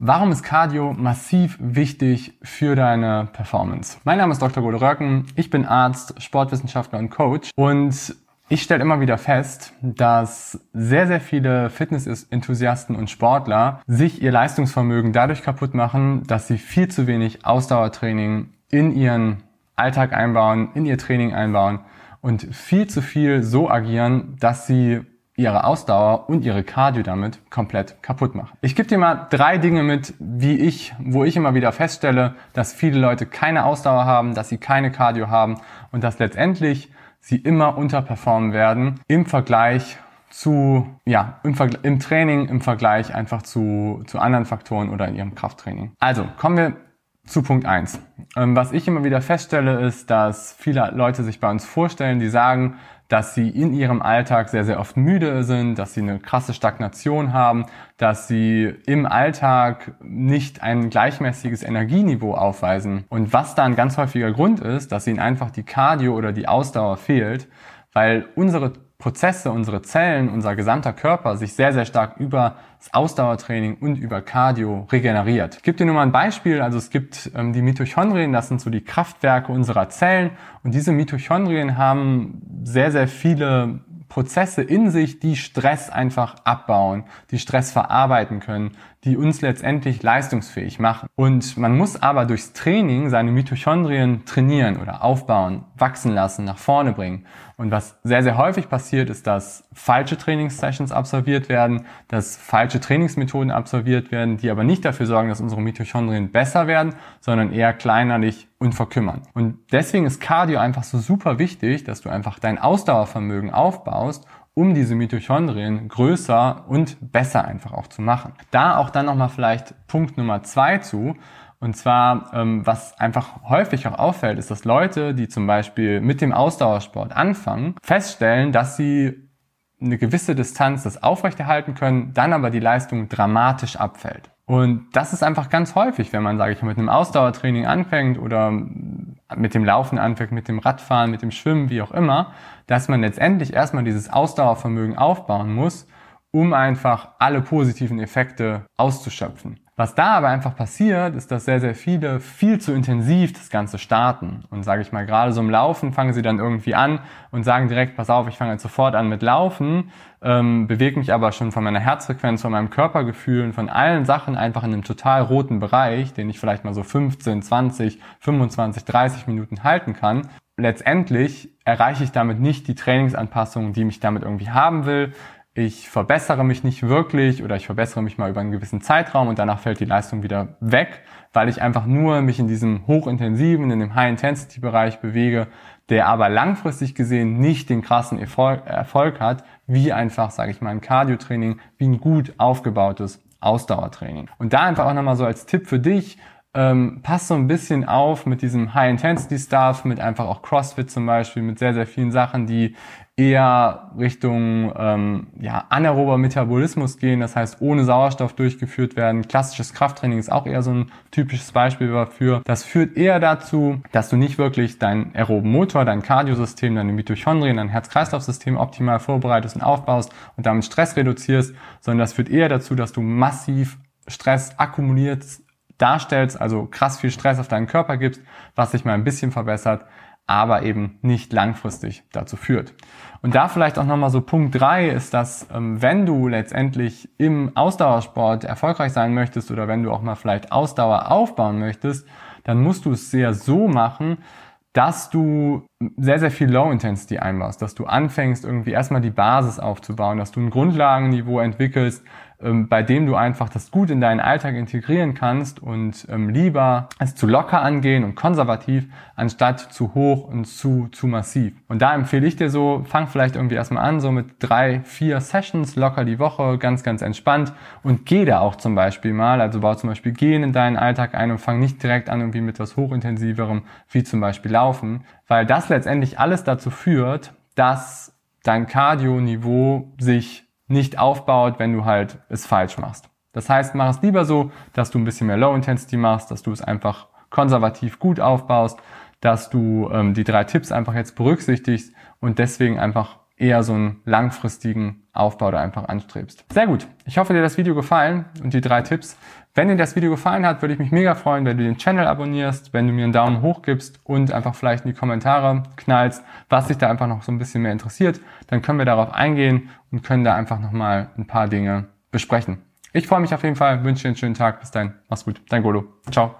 Warum ist Cardio massiv wichtig für deine Performance? Mein Name ist Dr. Gode Röcken, ich bin Arzt, Sportwissenschaftler und Coach und ich stelle immer wieder fest, dass sehr, sehr viele Fitness-Enthusiasten und Sportler sich ihr Leistungsvermögen dadurch kaputt machen, dass sie viel zu wenig Ausdauertraining in ihren Alltag einbauen, in ihr Training einbauen und viel zu viel so agieren, dass sie ihre Ausdauer und ihre Cardio damit komplett kaputt machen. Ich gebe dir mal drei Dinge mit, wie ich, wo ich immer wieder feststelle, dass viele Leute keine Ausdauer haben, dass sie keine Cardio haben und dass letztendlich sie immer unterperformen werden im Vergleich zu, ja, im, Vergleich, im Training, im Vergleich einfach zu, zu anderen Faktoren oder in ihrem Krafttraining. Also, kommen wir zu Punkt eins. Ähm, was ich immer wieder feststelle, ist, dass viele Leute sich bei uns vorstellen, die sagen, dass sie in ihrem Alltag sehr, sehr oft müde sind, dass sie eine krasse Stagnation haben, dass sie im Alltag nicht ein gleichmäßiges Energieniveau aufweisen. Und was da ein ganz häufiger Grund ist, dass ihnen einfach die Cardio oder die Ausdauer fehlt, weil unsere Prozesse, unsere Zellen, unser gesamter Körper sich sehr, sehr stark über das Ausdauertraining und über Cardio regeneriert. Ich gebe dir nur mal ein Beispiel. Also es gibt ähm, die Mitochondrien, das sind so die Kraftwerke unserer Zellen. Und diese Mitochondrien haben sehr, sehr viele Prozesse in sich, die Stress einfach abbauen, die Stress verarbeiten können, die uns letztendlich leistungsfähig machen. Und man muss aber durchs Training seine Mitochondrien trainieren oder aufbauen, wachsen lassen, nach vorne bringen. Und was sehr, sehr häufig passiert, ist, dass falsche Trainingssessions absolviert werden, dass falsche Trainingsmethoden absolviert werden, die aber nicht dafür sorgen, dass unsere Mitochondrien besser werden, sondern eher kleinerlich und verkümmern. Und deswegen ist Cardio einfach so super wichtig, dass du einfach dein Ausdauervermögen aufbaust um diese Mitochondrien größer und besser einfach auch zu machen. Da auch dann nochmal vielleicht Punkt Nummer zwei zu. Und zwar, ähm, was einfach häufig auch auffällt, ist, dass Leute, die zum Beispiel mit dem Ausdauersport anfangen, feststellen, dass sie eine gewisse Distanz das aufrechterhalten können, dann aber die Leistung dramatisch abfällt. Und das ist einfach ganz häufig, wenn man, sage ich mal, mit einem Ausdauertraining anfängt oder mit dem Laufen anfängt, mit dem Radfahren, mit dem Schwimmen, wie auch immer, dass man letztendlich erstmal dieses Ausdauervermögen aufbauen muss, um einfach alle positiven Effekte auszuschöpfen. Was da aber einfach passiert, ist, dass sehr, sehr viele viel zu intensiv das Ganze starten. Und sage ich mal, gerade so im Laufen fangen sie dann irgendwie an und sagen direkt, pass auf, ich fange jetzt sofort an mit Laufen, ähm, bewege mich aber schon von meiner Herzfrequenz, von meinem Körpergefühl und von allen Sachen einfach in einem total roten Bereich, den ich vielleicht mal so 15, 20, 25, 30 Minuten halten kann. Letztendlich erreiche ich damit nicht die Trainingsanpassungen, die mich damit irgendwie haben will ich verbessere mich nicht wirklich oder ich verbessere mich mal über einen gewissen Zeitraum und danach fällt die Leistung wieder weg, weil ich einfach nur mich in diesem hochintensiven, in dem High-Intensity-Bereich bewege, der aber langfristig gesehen nicht den krassen Erfolg, Erfolg hat, wie einfach, sage ich mal, ein Cardio-Training, wie ein gut aufgebautes Ausdauertraining. Und da einfach auch nochmal so als Tipp für dich, ähm, passt so ein bisschen auf mit diesem High-Intensity-Stuff, mit einfach auch CrossFit zum Beispiel, mit sehr, sehr vielen Sachen, die eher Richtung ähm, ja, anaerober Metabolismus gehen, das heißt ohne Sauerstoff durchgeführt werden. Klassisches Krafttraining ist auch eher so ein typisches Beispiel dafür. Das führt eher dazu, dass du nicht wirklich deinen aeroben Motor, dein Kardiosystem, deine Mitochondrien, dein Herz-Kreislauf-System optimal vorbereitest und aufbaust und damit Stress reduzierst, sondern das führt eher dazu, dass du massiv Stress akkumulierst, darstellst, also krass viel Stress auf deinen Körper gibst, was sich mal ein bisschen verbessert, aber eben nicht langfristig dazu führt. Und da vielleicht auch nochmal so Punkt drei ist, dass ähm, wenn du letztendlich im Ausdauersport erfolgreich sein möchtest oder wenn du auch mal vielleicht Ausdauer aufbauen möchtest, dann musst du es sehr so machen, dass du sehr, sehr viel Low Intensity einbaust, dass du anfängst, irgendwie erstmal die Basis aufzubauen, dass du ein Grundlagenniveau entwickelst, bei dem du einfach das gut in deinen Alltag integrieren kannst und ähm, lieber es zu locker angehen und konservativ, anstatt zu hoch und zu, zu massiv. Und da empfehle ich dir so, fang vielleicht irgendwie erstmal an, so mit drei, vier Sessions locker die Woche, ganz, ganz entspannt und geh da auch zum Beispiel mal, also bau zum Beispiel Gehen in deinen Alltag ein und fang nicht direkt an irgendwie mit was Hochintensiverem, wie zum Beispiel Laufen, weil das letztendlich alles dazu führt, dass dein Cardio-Niveau sich nicht aufbaut, wenn du halt es falsch machst. Das heißt, mach es lieber so, dass du ein bisschen mehr Low Intensity machst, dass du es einfach konservativ gut aufbaust, dass du ähm, die drei Tipps einfach jetzt berücksichtigst und deswegen einfach eher so einen langfristigen Aufbau da einfach anstrebst. Sehr gut. Ich hoffe, dir das Video gefallen und die drei Tipps. Wenn dir das Video gefallen hat, würde ich mich mega freuen, wenn du den Channel abonnierst, wenn du mir einen Daumen hoch gibst und einfach vielleicht in die Kommentare knallst, was dich da einfach noch so ein bisschen mehr interessiert. Dann können wir darauf eingehen und können da einfach nochmal ein paar Dinge besprechen. Ich freue mich auf jeden Fall, wünsche dir einen schönen Tag. Bis dann. Mach's gut. Dein Golo. Ciao.